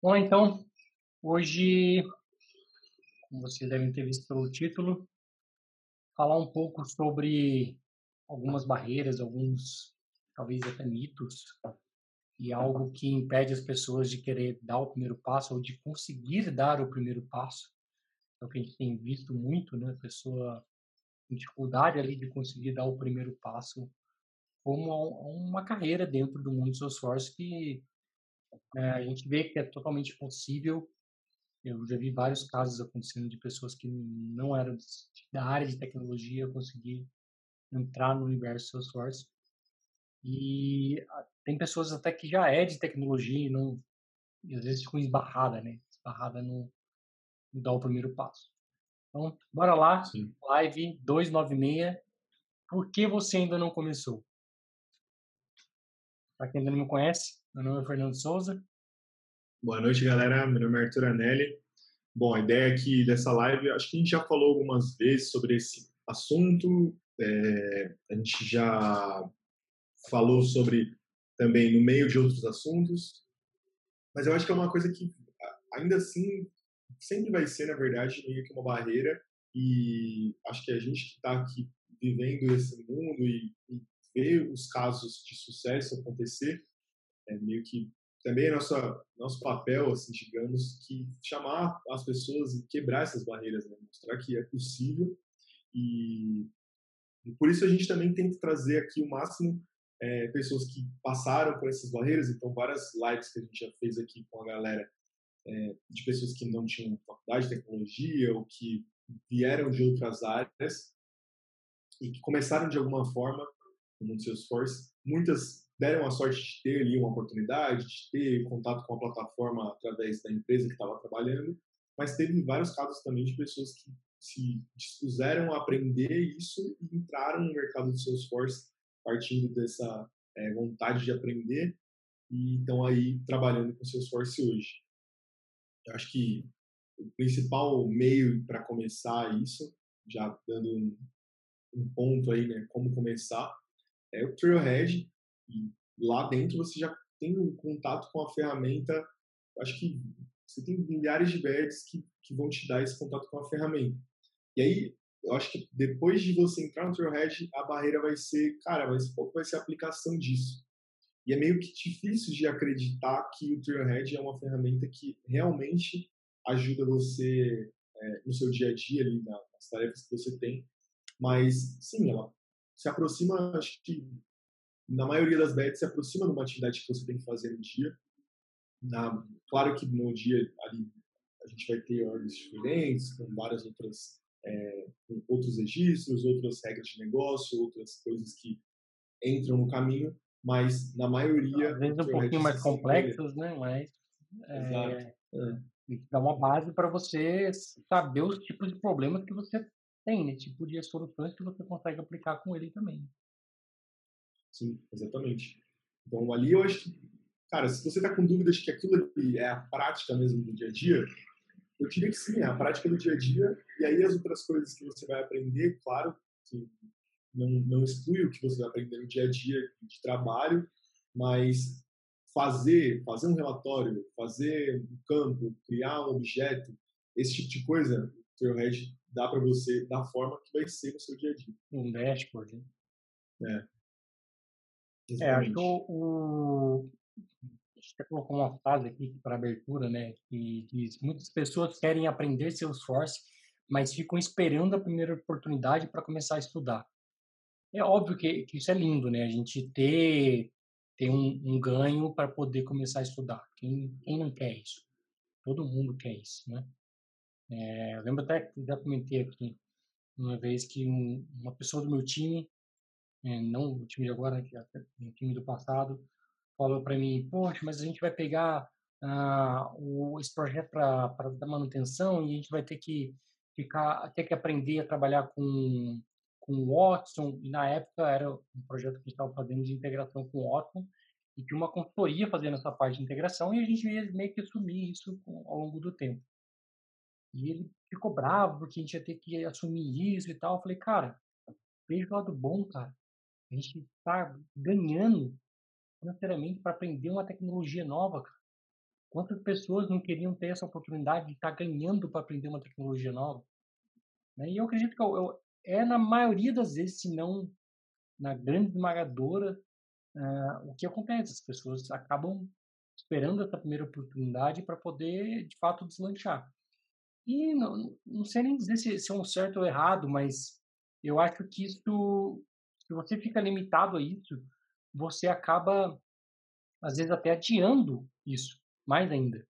Bom, então, hoje, como vocês devem ter visto pelo título, falar um pouco sobre algumas barreiras, alguns, talvez até mitos, e algo que impede as pessoas de querer dar o primeiro passo ou de conseguir dar o primeiro passo. É o que a gente tem visto muito, né? A pessoa com dificuldade ali de conseguir dar o primeiro passo como uma carreira dentro do mundo do Salesforce que é, a gente vê que é totalmente possível. Eu já vi vários casos acontecendo de pessoas que não eram da área de tecnologia conseguir entrar no universo Salesforce. E tem pessoas até que já é de tecnologia e não e às vezes ficam esbarrada, né? Esbarrada no, no dar o primeiro passo. Então, bora lá. Sim. Live 296. Por que você ainda não começou? Para quem ainda não me conhece, meu nome é Fernando Souza. Boa noite, galera. Meu nome é Arthur Anelli. Bom, a ideia aqui dessa live, acho que a gente já falou algumas vezes sobre esse assunto. É, a gente já falou sobre também no meio de outros assuntos, mas eu acho que é uma coisa que ainda assim sempre vai ser, na verdade, meio que uma barreira e acho que a gente que está aqui vivendo esse mundo e, e os casos de sucesso acontecer, é meio que também é nosso papel, assim, digamos, que chamar as pessoas e quebrar essas barreiras, né? mostrar que é possível e, e, por isso a gente também tenta trazer aqui o máximo é, pessoas que passaram por essas barreiras, então várias lives que a gente já fez aqui com a galera é, de pessoas que não tinham faculdade de tecnologia ou que vieram de outras áreas e que começaram de alguma forma no mundo Salesforce. Muitas deram a sorte de ter ali uma oportunidade, de ter contato com a plataforma através da empresa que estava trabalhando, mas teve vários casos também de pessoas que se dispuseram a aprender isso e entraram no mercado do Salesforce partindo dessa é, vontade de aprender e estão aí trabalhando com Salesforce hoje. Eu acho que o principal meio para começar isso, já dando um, um ponto aí, né, como começar, é o Trailhead, e lá dentro você já tem um contato com a ferramenta. Acho que você tem milhares de badges que, que vão te dar esse contato com a ferramenta. E aí, eu acho que depois de você entrar no Trailhead, a barreira vai ser, cara, mas qual vai ser a aplicação disso? E é meio que difícil de acreditar que o Trailhead é uma ferramenta que realmente ajuda você é, no seu dia a dia ali, nas tarefas que você tem. Mas, sim, ela se aproxima, acho que na maioria das bets se aproxima de uma atividade que você tem que fazer no dia. Na, claro que no dia ali a gente vai ter ordens diferentes, com várias outras é, com outros registros, outras regras de negócio, outras coisas que entram no caminho, mas na maioria às vezes um pouquinho mais complexas, né? Mas é, é. dá uma base para você saber os tipos de problemas que você tem, né? Tipo de soluções que você consegue aplicar com ele também. Sim, exatamente. Então, ali eu acho que, cara, se você está com dúvidas que aquilo ali é a prática mesmo do dia a dia, eu diria que sim, é a prática do dia a dia. E aí as outras coisas que você vai aprender, claro, que não, não exclui o que você vai aprender no dia a dia de trabalho, mas fazer, fazer um relatório, fazer um campo, criar um objeto, esse tipo de coisa, o Trailhead dá para você da forma que vai ser no seu dia a dia. Um dashboard, né? É. É, acho que o, gente até colocou uma frase aqui para abertura, né? Que diz: muitas pessoas querem aprender Salesforce, mas ficam esperando a primeira oportunidade para começar a estudar. É óbvio que, que, isso é lindo, né? A gente ter, ter um, um ganho para poder começar a estudar. Quem, quem não quer isso? Todo mundo quer isso, né? É, eu lembro até que já comentei aqui uma vez que um, uma pessoa do meu time é, não o time de agora, que é o time do passado, falou para mim, poxa, mas a gente vai pegar ah, o, esse projeto para dar manutenção e a gente vai ter que ficar, ter que aprender a trabalhar com com o Watson, e na época era um projeto que a gente estava fazendo de integração com o Watson, e tinha uma consultoria fazendo essa parte de integração, e a gente ia meio que assumir isso ao longo do tempo. E ele ficou bravo porque a gente ia ter que assumir isso e tal. Eu falei, cara, veja o lado bom, cara. A gente está ganhando financeiramente para aprender uma tecnologia nova. Quantas pessoas não queriam ter essa oportunidade de estar ganhando para aprender uma tecnologia nova? Né? E eu acredito que eu, eu, é na maioria das vezes, se não na grande esmagadora, uh, o que acontece. As pessoas acabam esperando essa primeira oportunidade para poder, de fato, deslanchar. E não, não sei nem dizer se, se é um certo ou errado, mas eu acho que isso, se você fica limitado a isso, você acaba, às vezes, até adiando isso, mais ainda.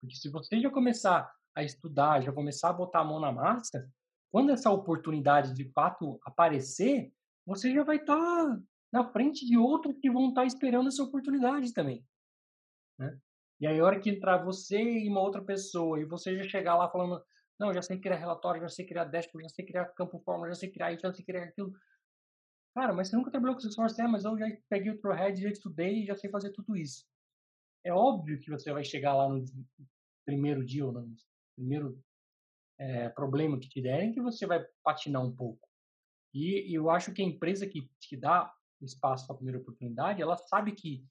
Porque se você já começar a estudar, já começar a botar a mão na massa, quando essa oportunidade de fato aparecer, você já vai estar tá na frente de outros que vão estar tá esperando essa oportunidade também. Né? E aí, a hora que entrar você e uma outra pessoa, e você já chegar lá falando, não, já sei criar relatório, já sei criar dashboard, já sei criar campo fórmula, já sei criar isso, já sei criar aquilo. Cara, mas você nunca trabalhou com Salesforce, é, mas eu já peguei o Trailhead, já estudei e já sei fazer tudo isso. É óbvio que você vai chegar lá no primeiro dia ou no primeiro é, problema que te derem que você vai patinar um pouco. E, e eu acho que a empresa que te dá espaço para a primeira oportunidade, ela sabe que,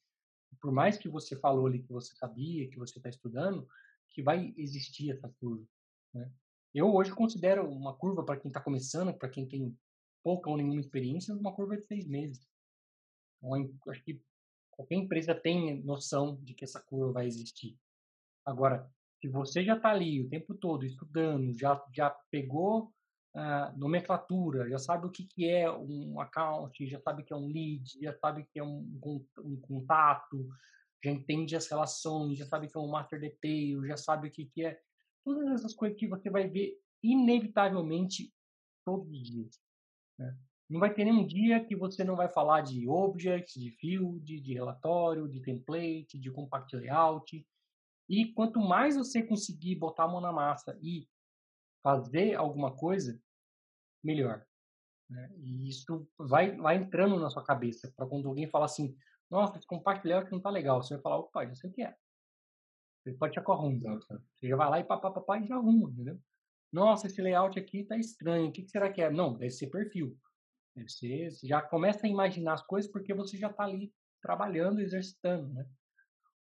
por mais que você falou ali que você sabia, que você está estudando, que vai existir essa curva. Né? Eu hoje considero uma curva para quem está começando, para quem tem pouca ou nenhuma experiência, uma curva de seis meses. Então, acho que qualquer empresa tem noção de que essa curva vai existir. Agora, se você já está ali o tempo todo estudando, já, já pegou uh, nomenclatura, já sabe o que, que é um account, já sabe que é um lead, já sabe que é um, um, um contato, já entende as relações, já sabe que é um master detail, já sabe o que, que é. Todas essas coisas que você vai ver inevitavelmente todos os dias. Né? Não vai ter nenhum dia que você não vai falar de objects, de field, de relatório, de template, de compact layout, e quanto mais você conseguir botar a mão na massa e fazer alguma coisa, melhor. Né? E isso vai, vai entrando na sua cabeça. Para quando alguém fala assim, nossa, esse compartilhar que não tá legal, você vai falar, opa, já sei o que é. Você pode te arruma. Você já vai lá e papapá e já arruma, entendeu? Nossa, esse layout aqui tá estranho, o que, que será que é? Não, deve ser perfil. Deve ser, você já começa a imaginar as coisas porque você já está ali trabalhando, exercitando, né?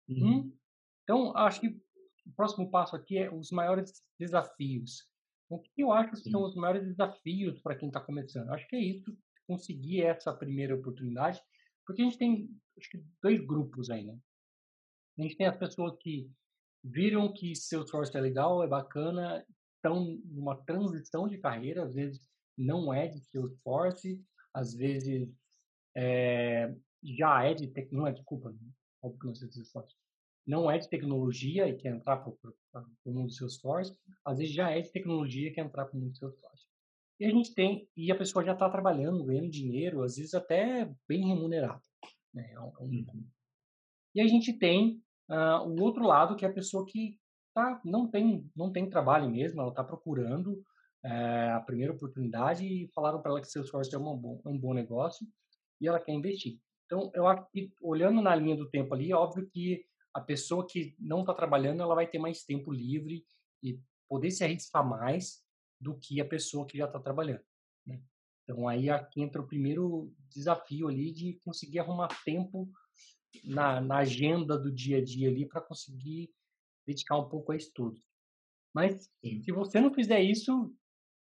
Uhum. Hum, então, acho que o próximo passo aqui é os maiores desafios. O que eu acho que são os maiores desafios para quem está começando? Acho que é isso, conseguir essa primeira oportunidade, porque a gente tem acho que dois grupos aí, né? A gente tem as pessoas que viram que Salesforce é legal, é bacana, estão numa transição de carreira, às vezes não é de Salesforce, às vezes é, já é de, não é, desculpa, óbvio que não é de Salesforce, não é de tecnologia e quer entrar para o mundo do Salesforce, às vezes já é de tecnologia e quer entrar para o mundo do Salesforce. E a gente tem, e a pessoa já está trabalhando, ganhando dinheiro, às vezes até bem remunerado. Né? É é uhum. E a gente tem uh, o outro lado, que é a pessoa que tá, não, tem, não tem trabalho mesmo, ela está procurando uh, a primeira oportunidade e falaram para ela que Salesforce é um bom, é um bom negócio e ela quer investir. Então, eu acho que, olhando na linha do tempo ali, é óbvio que a pessoa que não está trabalhando ela vai ter mais tempo livre e poder se arriscar mais do que a pessoa que já está trabalhando. Né? Então aí aqui entra o primeiro desafio ali de conseguir arrumar tempo na, na agenda do dia a dia ali para conseguir dedicar um pouco a estudo. Mas Sim. se você não fizer isso,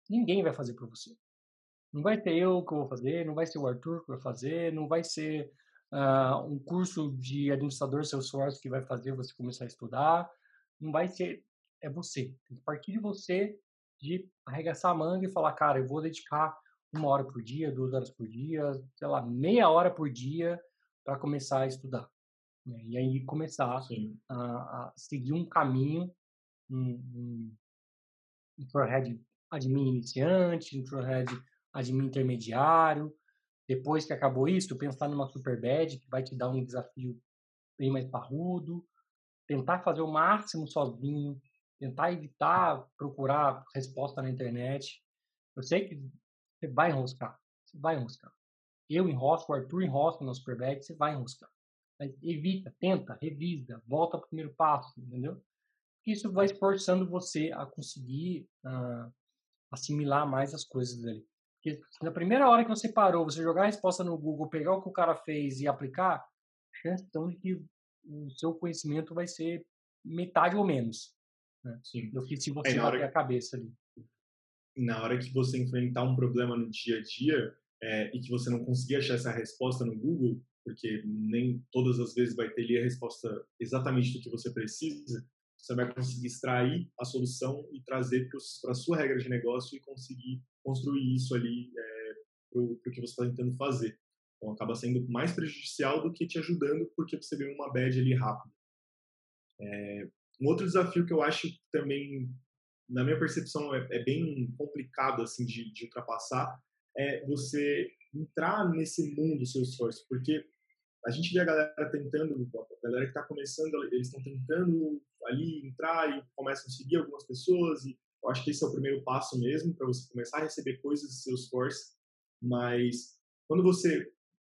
ninguém vai fazer para você. Não vai ter eu que vou fazer, não vai ser o Arthur que vai fazer, não vai ser uh, um curso de administrador Salesforce que vai fazer você começar a estudar. Não vai ser, é você. Tem que partir de você, de arregaçar a manga e falar, cara, eu vou dedicar uma hora por dia, duas horas por dia, sei lá, meia hora por dia para começar a estudar. Né? E aí começar a, a, seguir um caminho, um, um, um Trailhead admin iniciante, um Trailhead admin intermediário, depois que acabou isso, pensar numa super bad que vai te dar um desafio bem mais parrudo, tentar fazer o máximo sozinho, tentar evitar procurar resposta na internet. Eu sei que você vai enroscar, você vai enroscar. Eu enrosco, o Arthur enrosca na Superbad, você vai enroscar. Mas evita, tenta, revisa, volta para o primeiro passo, entendeu? Isso vai esforçando você a conseguir uh, assimilar mais as coisas ali. Porque na primeira hora que você parou, você jogar a resposta no Google, pegar o que o cara fez e aplicar, chance então de que o seu conhecimento vai ser metade ou menos né? do que se é, você bater hora... a cabeça ali. Na hora que você enfrentar um problema no dia a dia é, e que você não conseguir achar essa resposta no Google, porque nem todas as vezes vai ter ali a resposta exatamente do que você precisa, você vai conseguir extrair a solução e trazer para a sua regra de negócio e conseguir construir isso ali é, para o que você está tentando fazer. Então, acaba sendo mais prejudicial do que te ajudando porque você ganha uma bad ali rápido. É, um outro desafio que eu acho também, na minha percepção, é, é bem complicado assim de, de ultrapassar é você entrar nesse mundo Salesforce, porque a gente vê a galera tentando, a galera que está começando, eles estão tentando ali entrar e começam a seguir algumas pessoas e eu acho que esse é o primeiro passo mesmo para você começar a receber coisas de Salesforce, mas quando você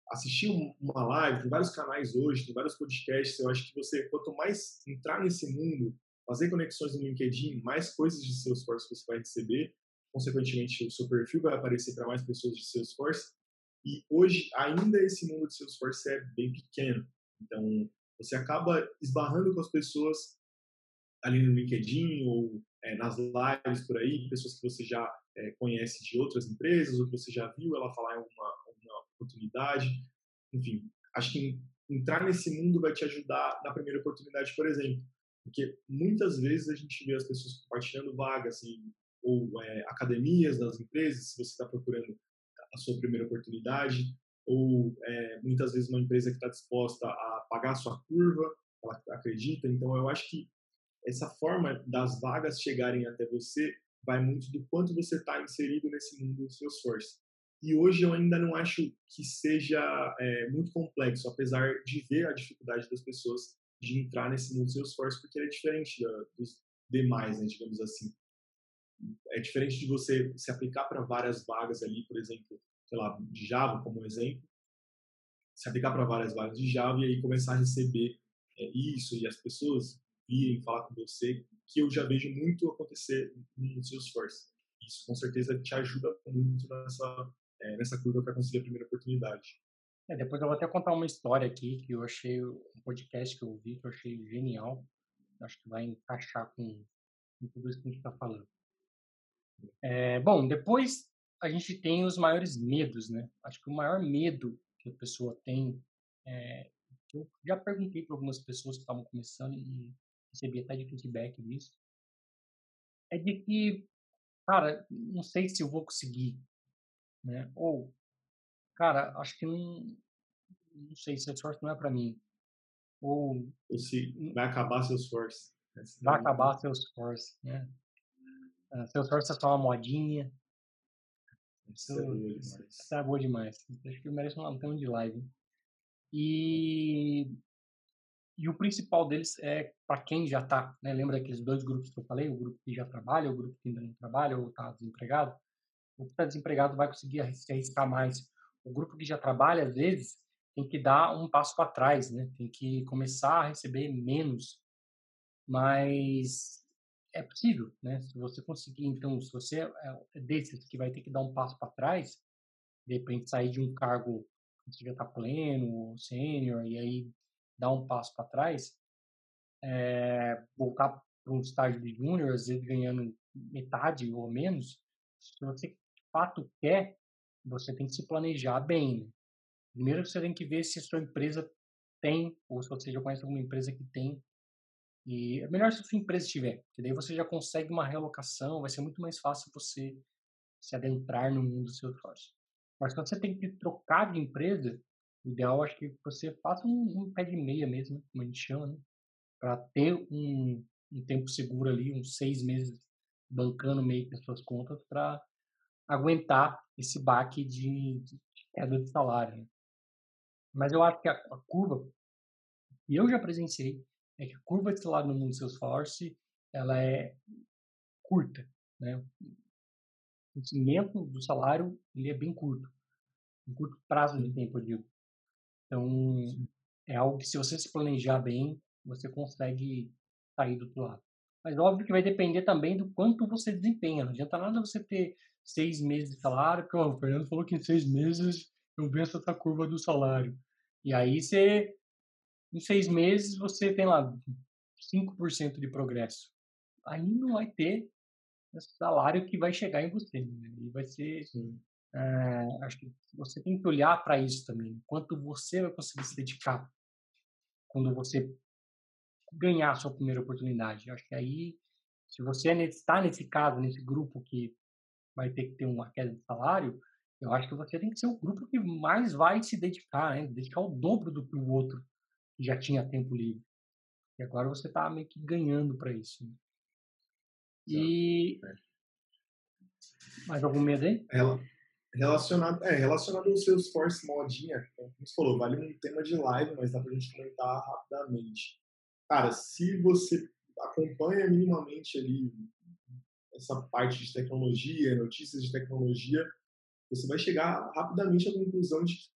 assistir uma live, tem vários canais hoje, tem vários podcasts, eu acho que você, quanto mais entrar nesse mundo, fazer conexões no LinkedIn, mais coisas de Salesforce você vai receber, consequentemente o seu perfil vai aparecer para mais pessoas de Salesforce, e hoje, ainda esse mundo de Salesforce é bem pequeno. Então, você acaba esbarrando com as pessoas ali no LinkedIn ou é, nas lives por aí, pessoas que você já é, conhece de outras empresas ou que você já viu ela falar em alguma oportunidade. Enfim, acho que entrar nesse mundo vai te ajudar na primeira oportunidade, por exemplo. Porque muitas vezes a gente vê as pessoas compartilhando vagas assim, ou é, academias das empresas, se você está procurando a sua primeira oportunidade, ou é, muitas vezes uma empresa que está disposta a pagar a sua curva, ela acredita. Então, eu acho que essa forma das vagas chegarem até você vai muito do quanto você está inserido nesse mundo do Salesforce. E hoje eu ainda não acho que seja é, muito complexo, apesar de ver a dificuldade das pessoas de entrar nesse mundo do Salesforce, porque ele é diferente da, dos demais, né, digamos assim é diferente de você se aplicar para várias vagas ali, por exemplo, sei lá, de Java como exemplo, se aplicar para várias vagas de Java e aí começar a receber é, isso e as pessoas virem falar com você, que eu já vejo muito acontecer no Salesforce. Isso com certeza te ajuda muito nessa, é, nessa curva para conseguir a primeira oportunidade. É, depois eu vou até contar uma história aqui que eu achei, um podcast que eu vi, que eu achei genial. Acho que vai encaixar com, com tudo isso que a gente está falando. É, bom, depois a gente tem os maiores medos, né? Acho que o maior medo que a pessoa tem, é, eu já perguntei para algumas pessoas que estavam começando e recebi até de feedback disso, é de que, cara, não sei se eu vou conseguir, né? Ou, cara, acho que não, não sei se esforço não é para mim. Ou, Ou se vai acabar seu esforço. Vai acabar seu esforço, né? Uh, Salesforce é só uma modinha. Isso, é boa demais. Isso é boa demais. Acho que merece um tema de live. E, e o principal deles é para quem já está, né? Lembra daqueles dois grupos que eu falei? O grupo que já trabalha, o grupo que ainda não trabalha ou está desempregado. O que está desempregado vai conseguir se arriscar mais. O grupo que já trabalha, às vezes, tem que dar um passo para trás, né? Tem que começar a receber menos. Mas é possível, né? Se você conseguir, então, se você é, é desses que vai ter que dar um passo para trás, de repente sair de um cargo que já está pleno, sênior, e aí dar um passo para trás, é, voltar para um estágio de júnior, às vezes ganhando metade ou menos, se você de fato quer, você tem que se planejar bem. Né? Primeiro você tem que ver se a sua empresa tem, ou se você já conhece alguma empresa que tem e é melhor se a sua empresa tiver, porque daí você já consegue uma realocação, vai ser muito mais fácil você se adentrar no mundo do seu negócio. Mas quando você tem que trocar de empresa, o ideal acho que você faça um, um pé de meia mesmo, né, como a gente chama, né? para ter um, um tempo seguro ali, uns seis meses bancando meio que as suas contas para aguentar esse baque de, queda de salário. Né? Mas eu acho que a, a curva, e eu já presenciei, é que a curva de salário no mundo Salesforce ela é curta, né? O crescimento do salário ele é bem curto, um curto prazo de tempo, eu digo. Então, é algo que se você se planejar bem, você consegue sair do outro lado. Mas óbvio que vai depender também do quanto você desempenha. Não adianta nada você ter seis meses de salário, porque o Fernando falou que em seis meses eu venço essa curva do salário. E aí você em seis meses você tem lá 5% de progresso. Aí não vai ter salário que vai chegar em você. Né? E vai ser. É, acho que você tem que olhar para isso também. Quanto você vai conseguir se dedicar quando você ganhar a sua primeira oportunidade. Acho que aí, se você é está nesse caso, nesse grupo que vai ter que ter uma queda de salário, eu acho que você tem que ser o grupo que mais vai se dedicar, né? Dedicar o dobro do que o outro já tinha tempo livre. E agora você está meio que ganhando para isso. Né? E. É. Mais algum medo aí? Relacionado, é, relacionado ao Salesforce modinha, como você falou, vale um tema de live, mas dá pra gente comentar rapidamente. Cara, se você acompanha minimamente ali essa parte de tecnologia, notícias de tecnologia, você vai chegar rapidamente à conclusão de que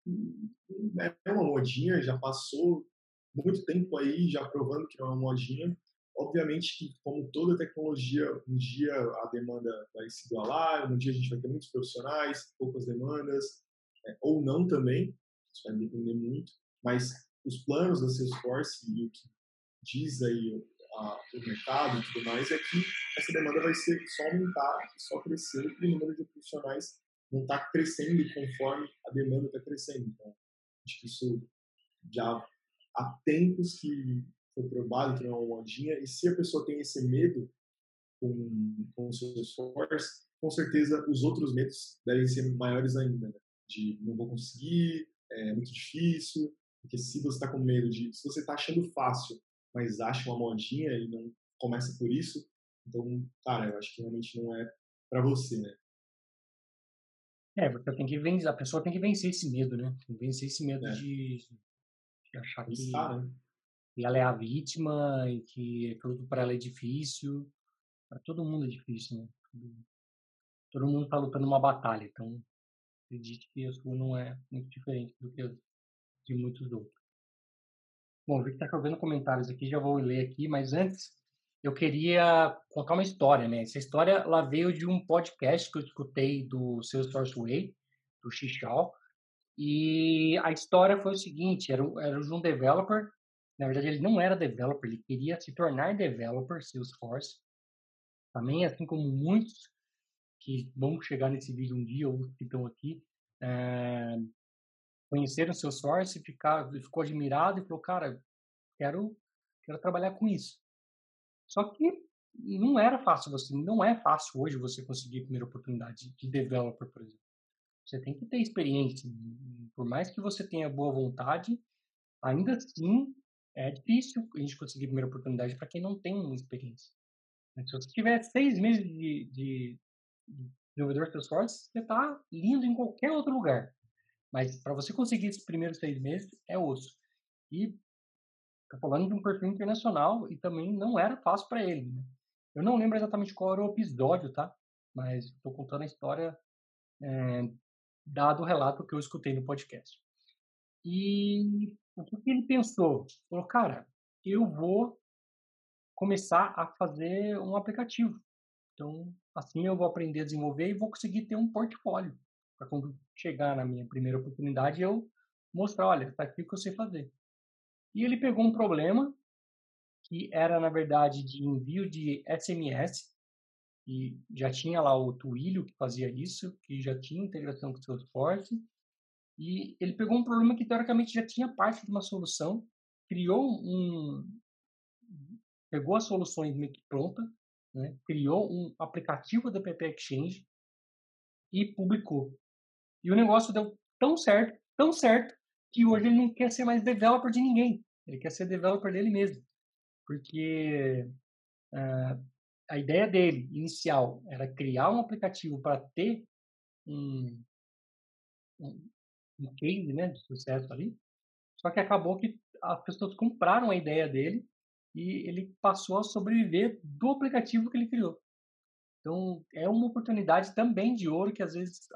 é uma modinha, já passou muito tempo aí já provando que não é uma modinha, Obviamente que, como toda tecnologia, um dia a demanda vai se igualar, um dia a gente vai ter muitos profissionais, poucas demandas, é, ou não também, isso vai depender muito, mas os planos da Salesforce e o que diz aí a, o mercado e tudo mais é que essa demanda vai ser só aumentar, só crescer, e o número de profissionais não está crescendo conforme a demanda está crescendo. Então, acho que isso já há tempos que foi provado que não é uma modinha, e se a pessoa tem esse medo com, com o seu esforço, com certeza os outros medos devem ser maiores ainda, né? de não vou conseguir, é muito difícil, porque se você está com medo de, se você está achando fácil, mas acha uma modinha e não começa por isso, então, cara, eu acho que realmente não é para você, né? É, você tem que vencer, a pessoa tem que vencer esse medo, né? Tem que vencer esse medo é. de, de achar que, Está, né? ela é a vítima e que tudo para ela é difícil. Para todo mundo é difícil, né? Todo mundo está lutando uma batalha, então acredite que a sua não é muito diferente do que a de muitos outros. Bom, vi que está chovendo comentários aqui, já vou ler aqui, mas antes eu queria contar uma história, né? Essa história ela veio de um podcast que eu escutei do Salesforce Way, do Xixal, e a história foi o seguinte, era, era um developer na verdade, ele não era developer, ele queria se tornar developer Salesforce. Também, assim como muitos que vão chegar nesse vídeo um dia, ou que estão aqui, é, conheceram Salesforce, ficar, ficou admirado e falou, cara, quero, quero trabalhar com isso. Só que não era fácil você, não é fácil hoje você conseguir a primeira oportunidade de developer, por exemplo. Você tem que ter experiência. Por mais que você tenha boa vontade, ainda assim é difícil a gente conseguir a primeira oportunidade para quem não tem experiência. Se você tiver seis meses de, de, de desenvolvedor Salesforce, você está lindo em qualquer outro lugar. Mas para você conseguir esses primeiros seis meses, é osso. E estou falando de um perfil internacional e também não era fácil para ele. Né? Eu não lembro exatamente qual era o episódio, tá? Mas estou contando a história é, dado o relato que eu escutei no podcast. E o que ele pensou? Falou, cara, eu vou começar a fazer um aplicativo. Então, assim eu vou aprender a desenvolver e vou conseguir ter um portfólio. Para quando chegar na minha primeira oportunidade, eu mostrar, olha, está aqui o que eu sei fazer. E ele pegou um problema que era, na verdade, de envio de SMS, e já tinha lá o Twilio que fazia isso, que já tinha integração com o Salesforce, e ele pegou um problema que teoricamente já tinha parte de uma solução, criou um. pegou as soluções meio que pronta, né? criou um aplicativo da PP Exchange e publicou. E o negócio deu tão certo, tão certo, que hoje ele não quer ser mais developer de ninguém. Ele quer ser developer dele mesmo. Porque uh, a ideia dele, inicial, era criar um aplicativo para ter um, um, um case né, de sucesso ali. Só que acabou que as pessoas compraram a ideia dele e ele passou a sobreviver do aplicativo que ele criou. Então, é uma oportunidade também de ouro que às vezes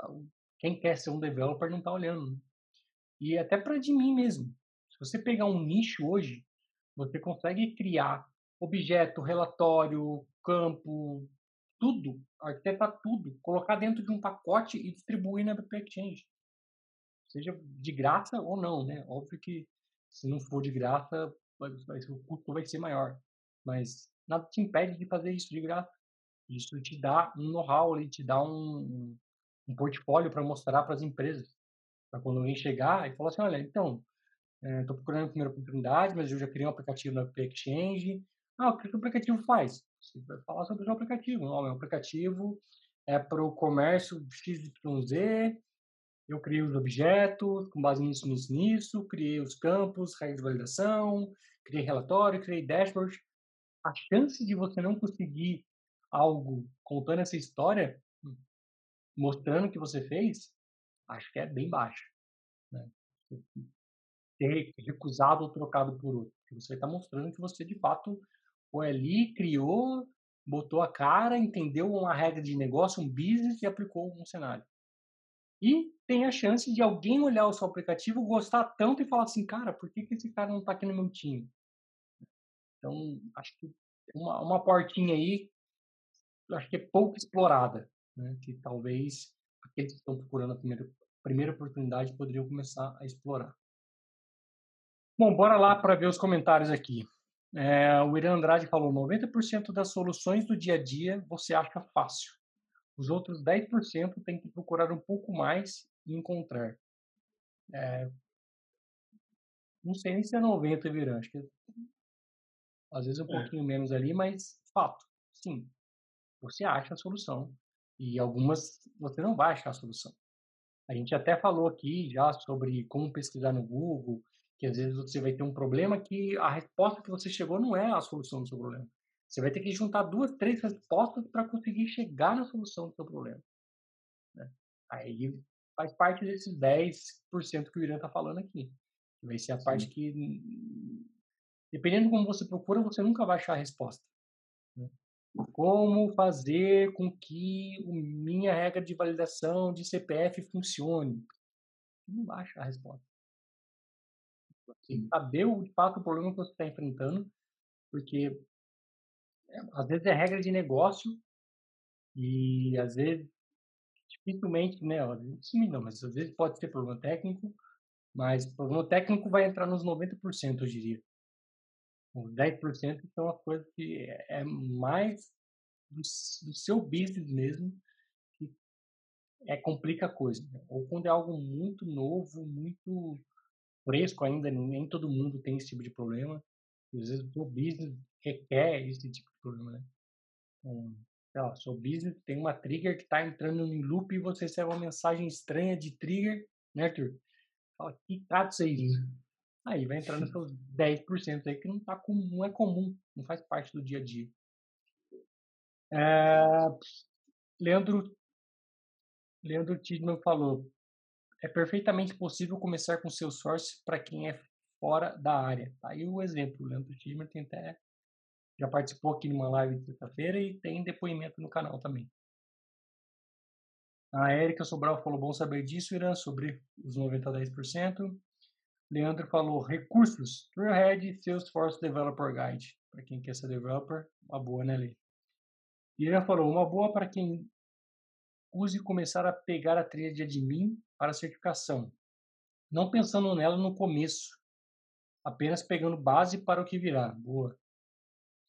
quem quer ser um developer não está olhando. Né? E até para de mim mesmo. Se você pegar um nicho hoje, você consegue criar objeto, relatório, campo, tudo, arquitetar tudo, colocar dentro de um pacote e distribuir na App Exchange seja de graça ou não, né? Óbvio que se não for de graça, o custo vai ser maior. mas nada te impede de fazer isso de graça. Isso te dá um know-how, ele te dá um, um portfólio para mostrar para as empresas. Para quando alguém chegar e falar assim, olha, então, estou é, procurando a primeira oportunidade, mas eu já criei um aplicativo na Exchange. Ah, o que o aplicativo faz? Você vai falar sobre o aplicativo. Não, meu aplicativo é para o comércio XYZ, eu criei os objetos com base nisso, nisso, nisso, criei os campos, regras de validação, criei relatório, criei dashboard. A chance de você não conseguir algo contando essa história, mostrando o que você fez, acho que é bem baixa. Né? Ter recusado ou trocado por outro. Você está mostrando que você, de fato, foi ali, criou, botou a cara, entendeu uma regra de negócio, um business e aplicou um cenário. E tem a chance de alguém olhar o seu aplicativo, gostar tanto e falar assim, cara, por que, que esse cara não está aqui no meu time? Então, acho que uma, uma portinha aí, acho que é pouco explorada, né? que talvez aqueles que estão procurando a primeira, primeira oportunidade poderiam começar a explorar. Bom, bora lá para ver os comentários aqui. É, o Irã Andrade falou: 90% das soluções do dia a dia você acha fácil. Os outros 10% tem que procurar um pouco mais e encontrar. É, não sei nem se é 90, Virã. Acho que às vezes um é. pouquinho menos ali, mas fato. Sim, você acha a solução. E algumas você não vai achar a solução. A gente até falou aqui já sobre como pesquisar no Google, que às vezes você vai ter um problema que a resposta que você chegou não é a solução do seu problema. Você vai ter que juntar duas, três respostas para conseguir chegar na solução do seu problema. Né? Aí faz parte desses 10% que o Irã está falando aqui. Vai ser a Sim. parte que, dependendo de como você procura, você nunca vai achar a resposta. Né? Como fazer com que minha regra de validação de CPF funcione? Não vai achar a resposta. Você que saber de fato o problema que você está enfrentando, porque é, às vezes é regra de negócio e às vezes dificilmente, né? Sim, não, mas às vezes pode ser problema técnico, mas problema técnico vai entrar nos 90%, eu diria. Os 10% são as coisas que é, é mais do, do seu business mesmo que é, complica a coisa. Né? Ou quando é algo muito novo, muito fresco ainda, nem todo mundo tem esse tipo de problema. E às vezes o business requer esse tipo de problema, né? Um, sei lá, seu business tem uma trigger que está entrando em loop e você recebe uma mensagem estranha de trigger, né, Arthur? Fala, que cato isso aí? Aí vai entrar nos seus 10% aí que não, tá com, não é comum, não faz parte do dia a dia. É, Leandro, Leandro Tidman falou, é perfeitamente possível começar com seu source para quem é fora da área. Tá aí o exemplo. O Leandro Tismer tem até já participou aqui numa live de sexta-feira e tem depoimento no canal também. A Érica Sobral falou, bom saber disso, Irã, sobre os 90 a 10%. Leandro falou, recursos, Trailhead, Salesforce Developer Guide. Para quem quer ser developer, uma boa, né, Lê? Irã falou, uma boa para quem use começar a pegar a trilha de admin para certificação. Não pensando nela no começo, apenas pegando base para o que virá. Boa.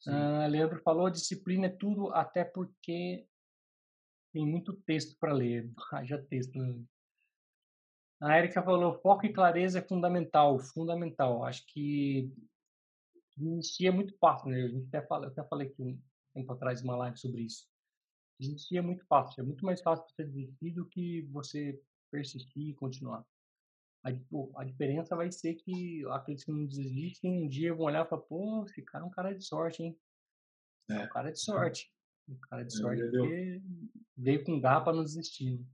Uh, Leandro falou, disciplina é tudo, até porque tem muito texto para ler. Haja texto. Né? A Erika falou, foco e clareza é fundamental, fundamental. Acho que desistir é muito fácil, né? A gente até fala, eu até falei aqui um tempo atrás uma live sobre isso. Desistir é muito fácil, é muito mais fácil você desistir do que você persistir e continuar. A, a diferença vai ser que aqueles que não desistem um dia vão olhar e falar, pô, esse cara é um cara de sorte, hein? É, é um cara de sorte. Um cara de é, sorte porque veio com garra para não desistir. Né?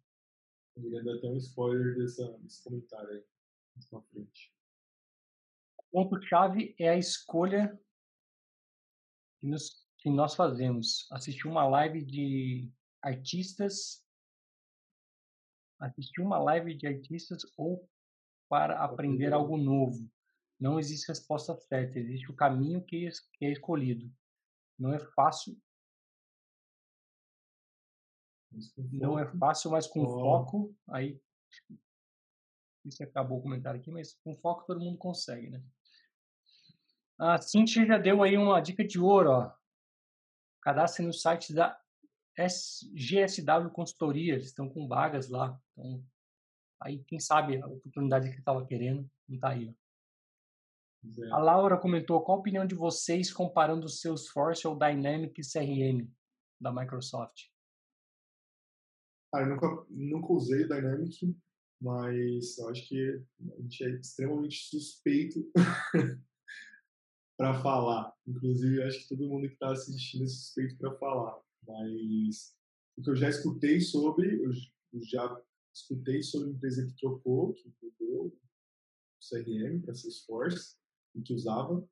Eu queria dar até um spoiler dessa, desse comentário aí, na frente. O ponto-chave é a escolha que, nos, que nós fazemos. Assistir uma live de artistas assistir uma live de artistas ou para aprender algo novo. Não existe resposta certa, existe o caminho que é escolhido. Não é fácil. Não é fácil, mas com foco, aí isso acabou o comentário aqui, mas com foco todo mundo consegue, né? A Cintia já deu aí uma dica de ouro, ó. Cadastre no site da GSW Consultoria, eles estão com vagas lá. Então, aí, quem sabe, a oportunidade que estava querendo, não está aí. A Laura comentou, qual a opinião de vocês comparando o Salesforce ou Dynamics CRM da Microsoft? Ah, eu nunca, nunca usei Dynamic, mas eu acho que a gente é extremamente suspeito para falar. Inclusive, acho que todo mundo que está assistindo é suspeito para falar. Mas o que eu já escutei sobre, eu já escutei sobre a empresa que trocou, que mudou o CRM para Salesforce e que usava,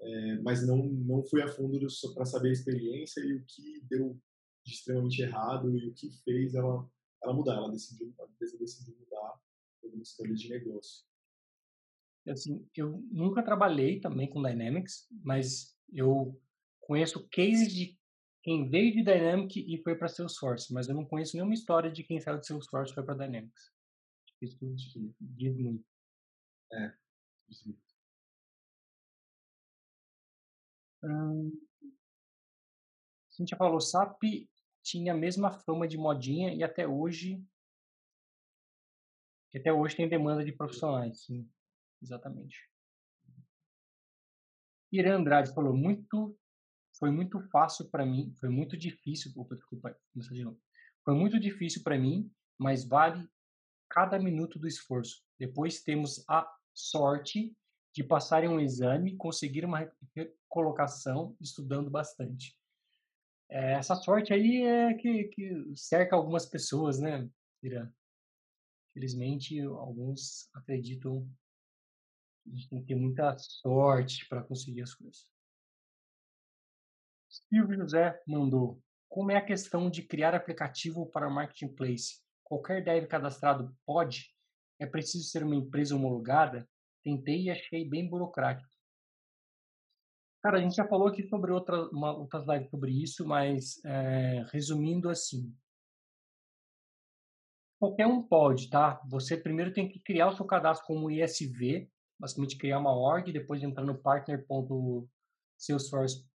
é, mas não não fui a fundo para saber a experiência e o que deu de extremamente errado e o que fez ela ela mudar. Ela decidiu, a empresa decidiu mudar por uma escolha de negócio. Assim, eu nunca trabalhei também com Dynamics, mas eu conheço cases de quem veio de Dynamics e foi para Salesforce, mas eu não conheço nenhuma história de quem saiu de Salesforce e foi para Dynamics. Isso diz muito. É, diz muito. Hum, Cintia falou, SAP tinha a mesma fama de modinha e até hoje e até hoje tem demanda de profissionais, sim, exatamente. Irã Andrade falou muito foi muito fácil para mim, foi muito difícil, opa, desculpa, de novo. Foi muito difícil para mim, mas vale cada minuto do esforço. Depois temos a sorte de passar em um exame, conseguir uma colocação estudando bastante. É, essa sorte aí é que, que cerca algumas pessoas, né, Irã? Infelizmente, alguns acreditam que a gente tem que ter muita sorte para conseguir as coisas. Silvio José mandou. Como é a questão de criar aplicativo para marketplace? Qualquer dev cadastrado pode? É preciso ser uma empresa homologada? Tentei e achei bem burocrático. Cara, a gente já falou aqui sobre outra, uma, outras lives sobre isso, mas é, resumindo assim, qualquer um pode, tá? Você primeiro tem que criar o seu cadastro como ISV, basicamente criar uma org, depois entrar no partner.salesforce.com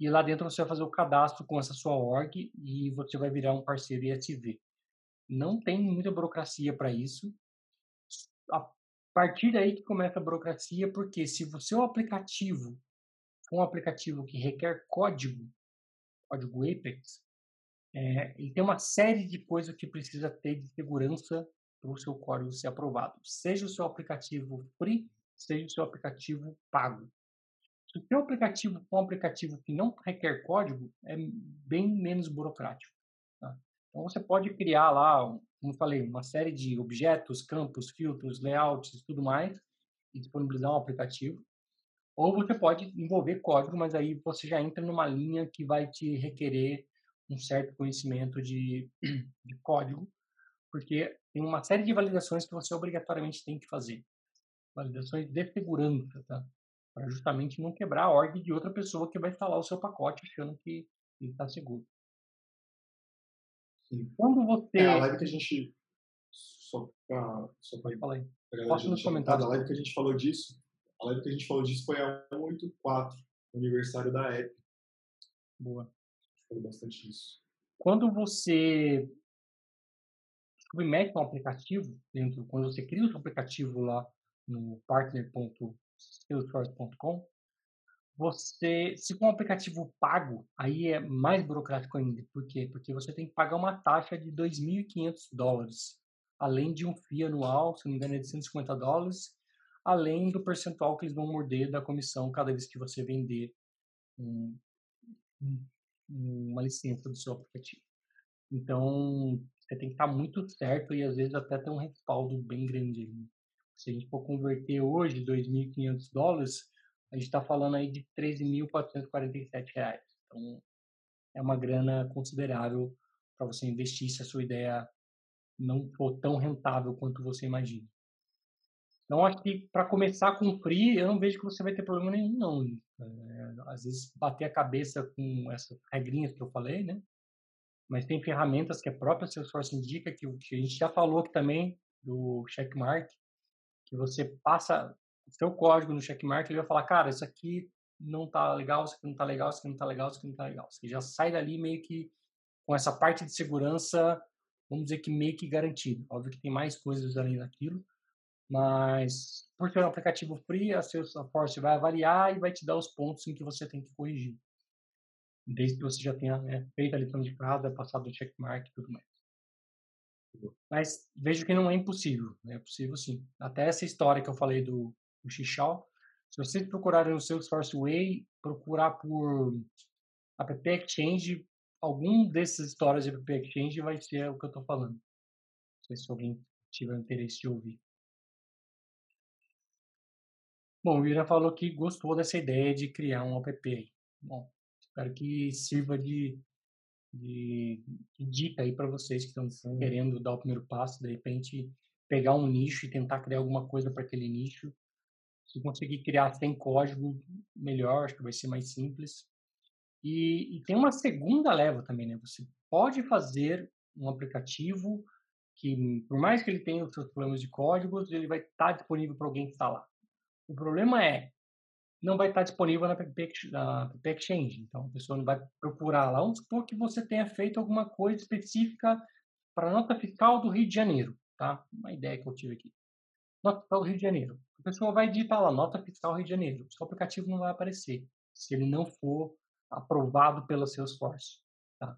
e lá dentro você vai fazer o cadastro com essa sua org e você vai virar um parceiro ISV. Não tem muita burocracia para isso. A partir daí que começa a burocracia, porque se o seu aplicativo for um aplicativo que requer código, código Apex, é, ele tem uma série de coisas que precisa ter de segurança para o seu código ser aprovado. Seja o seu aplicativo free, seja o seu aplicativo pago. Se o seu aplicativo for um aplicativo que não requer código, é bem menos burocrático. Tá? Então você pode criar lá, como falei, uma série de objetos, campos, filtros, layouts e tudo mais e disponibilizar um aplicativo. Ou você pode envolver código, mas aí você já entra numa linha que vai te requerer um certo conhecimento de, de código, porque tem uma série de validações que você obrigatoriamente tem que fazer. Validações de segurança, tá? Para justamente não quebrar a ordem de outra pessoa que vai instalar o seu pacote achando que ele está seguro. Sim. Quando você. É, a live que a gente. Só para. Só para falar aí. Posso nos comentários. A live que a gente falou disso. A live que a gente falou disso foi a 184, aniversário da app. Boa falou bastante disso. Quando você submete um aplicativo dentro, quando você cria o seu aplicativo lá no partner.salesforce.com, você, se for um aplicativo pago, aí é mais burocrático ainda. Por quê? Porque você tem que pagar uma taxa de 2.500 dólares, além de um FII anual, se não me engano é de 150 dólares, além do percentual que eles vão morder da comissão cada vez que você vender um, um uma licença do seu aplicativo. Então, você tem que estar muito certo e às vezes até ter um respaldo bem grande. Se a gente for converter hoje 2.500 dólares, a gente está falando aí de 13.447 reais. Então, é uma grana considerável para você investir se a sua ideia não for tão rentável quanto você imagina. Então, acho que para começar com free, eu não vejo que você vai ter problema nenhum, não. É, às vezes, bater a cabeça com essas regrinhas que eu falei, né? Mas tem ferramentas que a própria Salesforce indica, que, que a gente já falou aqui também, do checkmark, que você passa, seu código no checkmark, ele vai falar, cara, isso aqui não tá legal, isso aqui não tá legal, isso aqui não tá legal, isso aqui não tá legal. Você já sai dali meio que com essa parte de segurança, vamos dizer que meio que garantido. Óbvio que tem mais coisas além daquilo, mas por ser um aplicativo free, a Salesforce vai avaliar e vai te dar os pontos em que você tem que corrigir. Desde que você já tenha né, feito a lição de casa, passado o checkmark e tudo mais. Mas vejo que não é impossível, né? é possível sim. Até essa história que eu falei do, do Xixal, se vocês procurarem no Salesforce Way, procurar por App Exchange, algum dessas histórias de App Exchange vai ser o que eu estou falando. Não sei se alguém tiver interesse de ouvir. Bom, o Ira falou que gostou dessa ideia de criar um app. Bom, espero que sirva de, de, de dica aí para vocês que estão querendo dar o primeiro passo, de repente pegar um nicho e tentar criar alguma coisa para aquele nicho. Se conseguir criar sem código, melhor, acho que vai ser mais simples. E, e tem uma segunda leva também, né? Você pode fazer um aplicativo que, por mais que ele tenha os seus problemas de códigos, ele vai estar disponível para alguém instalar. O problema é, não vai estar disponível na App Exchange. Então, a pessoa não vai procurar lá. Vamos supor que você tenha feito alguma coisa específica para a nota fiscal do Rio de Janeiro. Tá? Uma ideia que eu tive aqui. Nota fiscal do Rio de Janeiro. A pessoa vai digitar lá, nota fiscal Rio de Janeiro. O seu aplicativo não vai aparecer se ele não for aprovado pela Salesforce. Tá?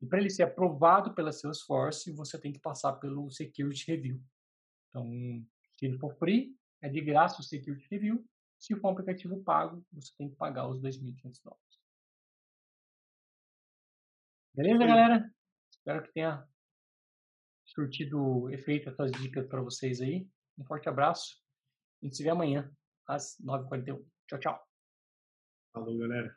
E para ele ser aprovado pela Salesforce, você tem que passar pelo Security Review. Então, se ele for free, é de graça o Security Review. Se for um aplicativo pago, você tem que pagar os 2.500 dólares. Beleza, galera? Espero que tenha surtido efeito essas dicas para vocês aí. Um forte abraço. A gente se vê amanhã, às 9h41. Tchau, tchau. Falou, galera.